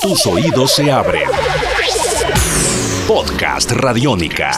Tus oídos se abren. Podcast Radiónica.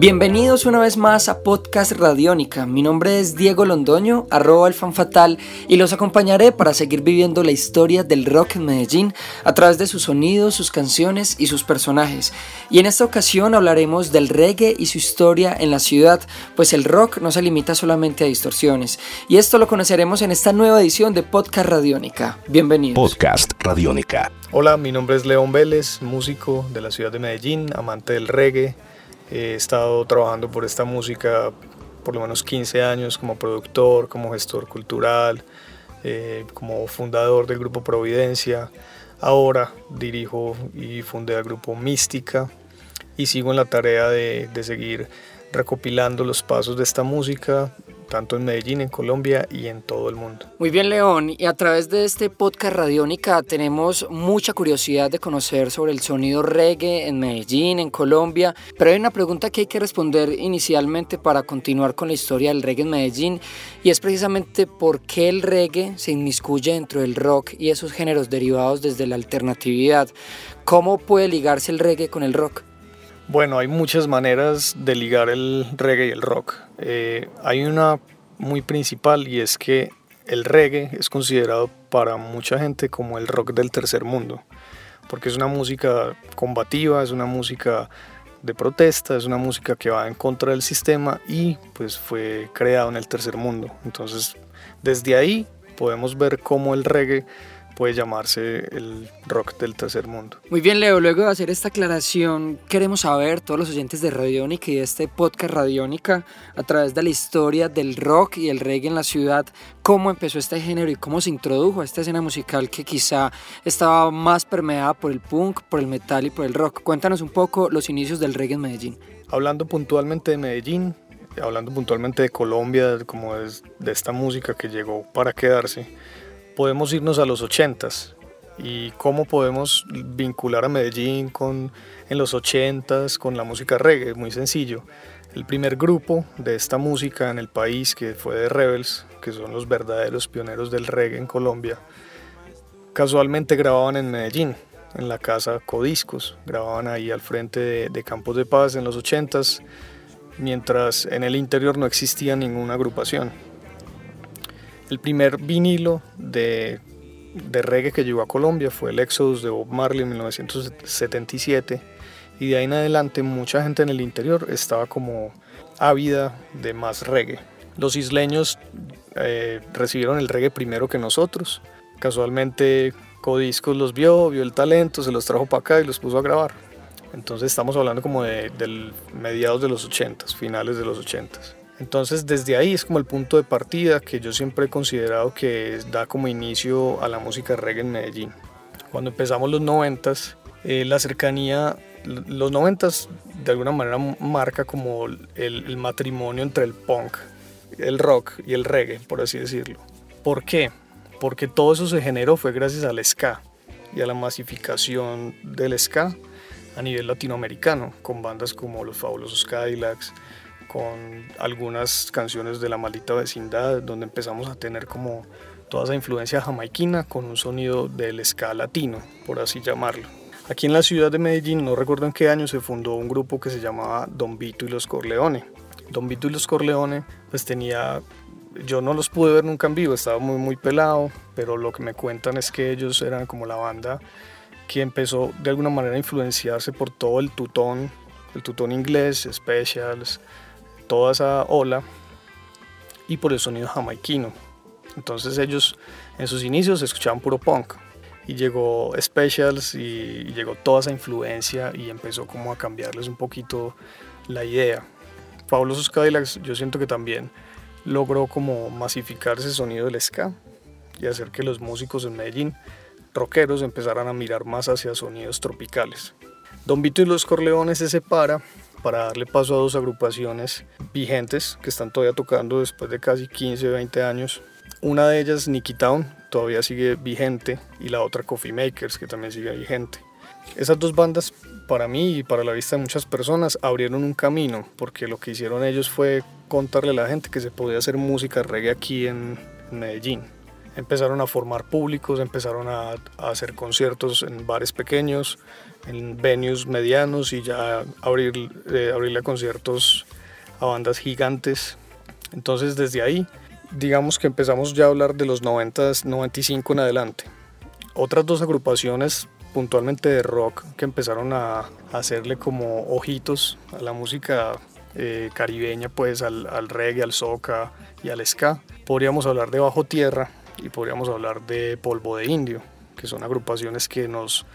Bienvenidos una vez más a Podcast Radiónica. Mi nombre es Diego Londoño, arroba el fanfatal, y los acompañaré para seguir viviendo la historia del rock en Medellín a través de sus sonidos, sus canciones y sus personajes. Y en esta ocasión hablaremos del reggae y su historia en la ciudad, pues el rock no se limita solamente a distorsiones. Y esto lo conoceremos en esta nueva edición de Podcast Radiónica. Bienvenidos. Podcast Radiónica. Hola, mi nombre es León Vélez, músico de la ciudad de Medellín, amante del reggae He estado trabajando por esta música por lo menos 15 años como productor, como gestor cultural, eh, como fundador del grupo Providencia. Ahora dirijo y fundé el grupo Mística y sigo en la tarea de, de seguir recopilando los pasos de esta música, tanto en Medellín, en Colombia y en todo el mundo. Muy bien, León, y a través de este podcast Radiónica tenemos mucha curiosidad de conocer sobre el sonido reggae en Medellín, en Colombia, pero hay una pregunta que hay que responder inicialmente para continuar con la historia del reggae en Medellín, y es precisamente por qué el reggae se inmiscuye dentro del rock y esos géneros derivados desde la alternatividad. ¿Cómo puede ligarse el reggae con el rock? Bueno, hay muchas maneras de ligar el reggae y el rock. Eh, hay una muy principal y es que el reggae es considerado para mucha gente como el rock del tercer mundo, porque es una música combativa, es una música de protesta, es una música que va en contra del sistema y pues fue creado en el tercer mundo. Entonces, desde ahí podemos ver cómo el reggae puede llamarse el rock del tercer mundo. Muy bien, Leo, luego de hacer esta aclaración, queremos saber, todos los oyentes de Radiónica y de este podcast Radiónica, a través de la historia del rock y el reggae en la ciudad, cómo empezó este género y cómo se introdujo a esta escena musical que quizá estaba más permeada por el punk, por el metal y por el rock. Cuéntanos un poco los inicios del reggae en Medellín. Hablando puntualmente de Medellín, hablando puntualmente de Colombia, como es de esta música que llegó para quedarse, podemos irnos a los 80s y cómo podemos vincular a Medellín con, en los 80s con la música reggae. Muy sencillo. El primer grupo de esta música en el país, que fue de Rebels, que son los verdaderos pioneros del reggae en Colombia, casualmente grababan en Medellín, en la casa Codiscos. Grababan ahí al frente de, de Campos de Paz en los 80s, mientras en el interior no existía ninguna agrupación. El primer vinilo de, reggae que llegó a Colombia fue el Exodus de Bob Marley en 1977 y de ahí en adelante mucha gente en el interior estaba como ávida de más reggae. Los isleños eh, recibieron el reggae primero que nosotros. Casualmente Codiscos los vio, vio el talento, se los trajo para acá y los puso a grabar. Entonces estamos hablando como de, del mediados de los 80, finales de los 80. Entonces desde ahí es como el punto de partida que yo siempre he considerado que da como inicio a la música reggae en Medellín. Cuando empezamos los noventas, eh, la cercanía, los noventas de alguna manera marca como el, el, matrimonio entre el punk, el rock y el reggae, por así decirlo. ¿Por qué? Porque todo eso se generó fue gracias al ska y a la masificación del ska a nivel latinoamericano, con bandas como los Fabulosos Cadillacs, con algunas canciones de la maldita vecindad, donde empezamos a tener como toda esa influencia jamaiquina con un sonido del ska latino, por así llamarlo. Aquí en la ciudad de Medellín, no recuerdo en qué año, se fundó un grupo que se llamaba Don Vito y los Corleone. Don Vito y los Corleone, pues tenía, yo no los pude ver nunca en vivo, estaba muy, muy pelado, pero lo que me cuentan es que ellos eran como la banda que empezó de alguna manera a influenciarse por todo el tutón, el tutón inglés, specials, toda esa ola y por el sonido jamaiquino. Entonces ellos en sus inicios escuchaban puro punk y llegó Specials y, llegó toda esa influencia y empezó como a cambiarles un poquito la idea. Fabulosos Cadillacs yo siento que también logró como masificar ese sonido del ska y hacer que los músicos en Medellín, rockeros, empezaran a mirar más hacia sonidos tropicales. Don Vito y los Corleones se separa para darle paso a dos agrupaciones vigentes que están todavía tocando después de casi 15 o 20 años. Una de ellas, Nicky Town, todavía sigue vigente y la otra Coffee Makers, que también sigue vigente. Esas dos bandas, para mí y para la vista de muchas personas, abrieron un camino, porque lo que hicieron ellos fue contarle a la gente que se podía hacer música reggae aquí en Medellín. Empezaron a formar públicos, empezaron a, hacer conciertos en bares pequeños, en venues medianos y ya abrir, eh, abrirle a conciertos a bandas gigantes. Entonces desde ahí, digamos que empezamos ya a hablar de los 90, 95 en adelante. Otras dos agrupaciones puntualmente de rock que empezaron a hacerle como ojitos a la música eh, caribeña, pues al, al, reggae, al soca y al ska. Podríamos hablar de Bajo Tierra y podríamos hablar de Polvo de Indio, que son agrupaciones que nos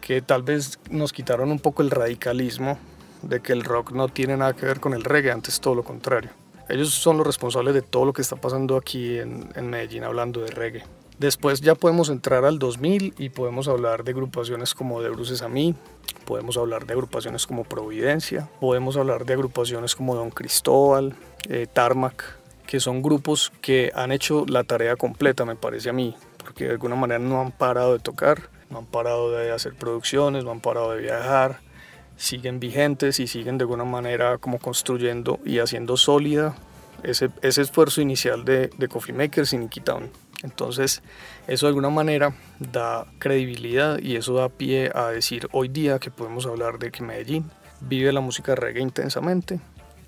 que tal vez nos quitaron un poco el radicalismo de que el rock no tiene nada que ver con el reggae, antes todo lo contrario. Ellos son los responsables de todo lo que está pasando aquí en, en Medellín hablando de reggae. Después ya podemos entrar al 2000 y podemos hablar de agrupaciones como de Bruces a mí, podemos hablar de agrupaciones como Providencia, podemos hablar de agrupaciones como Don Cristóbal, eh, Tarmac, que son grupos que han hecho la tarea completa, me parece a mí, porque de alguna manera no han parado de tocar, no han parado de hacer producciones, no han parado de viajar, siguen vigentes y siguen de alguna manera como construyendo y haciendo sólida ese, ese esfuerzo inicial de, de Coffee Makers y Nicky. Entonces, eso de alguna manera da credibilidad y eso da pie a decir hoy día que podemos hablar de que Medellín vive la música reggae intensamente,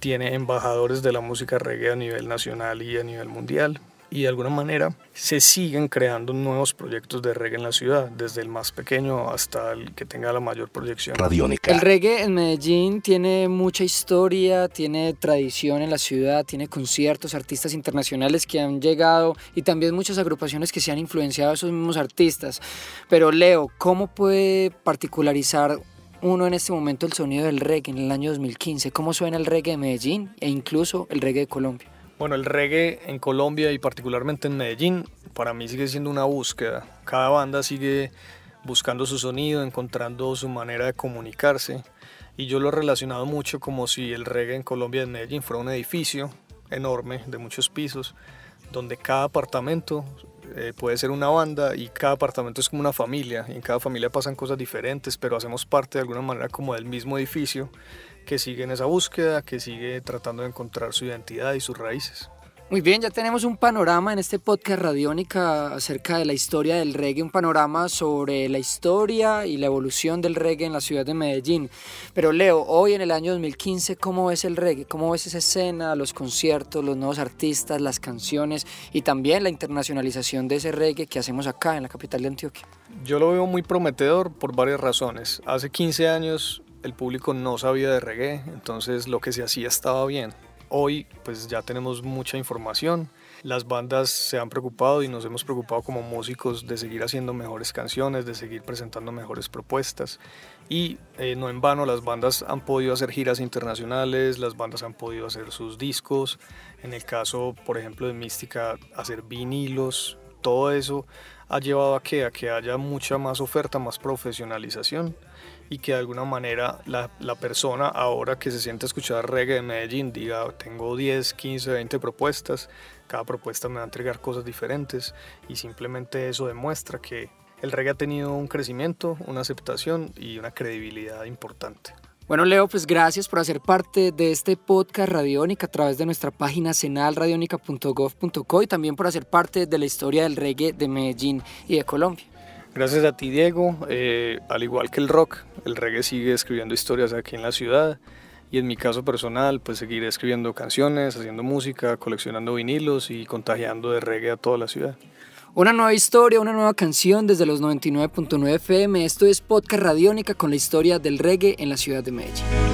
tiene embajadores de la música reggae a nivel nacional y a nivel mundial, y de alguna manera se siguen creando nuevos proyectos de reggae en la ciudad, desde el más pequeño hasta el que tenga la mayor proyección. Radiónica. El reggae en Medellín tiene mucha historia, tiene tradición en la ciudad, tiene conciertos, artistas internacionales que han llegado y también muchas agrupaciones que se han influenciado a esos mismos artistas. Pero Leo, ¿cómo puede particularizar uno en este momento el sonido del reggae en el año 2015? ¿Cómo suena el reggae de Medellín e incluso el reggae de Colombia? Bueno, el reggae en Colombia y particularmente en Medellín, para mí sigue siendo una búsqueda. Cada banda sigue buscando su sonido, encontrando su manera de comunicarse. Y yo lo he relacionado mucho como si el reggae en Colombia en Medellín fuera un edificio enorme de muchos pisos, donde cada apartamento eh, puede ser una banda y cada apartamento es como una familia. Y en cada familia pasan cosas diferentes, pero hacemos parte de alguna manera como del mismo edificio que sigue en esa búsqueda, que sigue tratando de encontrar su identidad y sus raíces. Muy bien, ya tenemos un panorama en este podcast Radiónica acerca de la historia del reggae, un panorama sobre la historia y la evolución del reggae en la ciudad de Medellín. Pero Leo, hoy en el año 2015, ¿cómo ves el reggae? ¿Cómo ves esa escena, los conciertos, los nuevos artistas, las canciones y también la internacionalización de ese reggae que hacemos acá en la capital de Antioquia? Yo lo veo muy prometedor por varias razones. Hace 15 años el público no sabía de reggae, entonces lo que se hacía estaba bien. Hoy pues ya tenemos mucha información, las bandas se han preocupado y nos hemos preocupado como músicos de seguir haciendo mejores canciones, de seguir presentando mejores propuestas. Y eh, no en vano las bandas han podido hacer giras internacionales, las bandas han podido hacer sus discos, en el caso por ejemplo de Mística hacer vinilos, todo eso ha llevado a que, a que haya mucha más oferta, más profesionalización y que de alguna manera la, la, persona ahora que se siente a escuchar reggae de Medellín diga tengo 10, 15, 20 propuestas, cada propuesta me va a entregar cosas diferentes y simplemente eso demuestra que el reggae ha tenido un crecimiento, una aceptación y una credibilidad importante. Bueno, Leo, pues gracias por hacer parte de este podcast Radiónica a través de nuestra página senalradionica.gov.co y también por hacer parte de la historia del reggae de Medellín y de Colombia. Gracias a ti, Diego. Eh, al igual que el rock, el reggae sigue escribiendo historias aquí en la ciudad. Y en mi caso personal, pues seguiré escribiendo canciones, haciendo música, coleccionando vinilos y contagiando de reggae a toda la ciudad. Una nueva historia, una nueva canción desde los 99.9 FM. Esto es Podcast Radiónica con la historia del reggae en la ciudad de Medellín.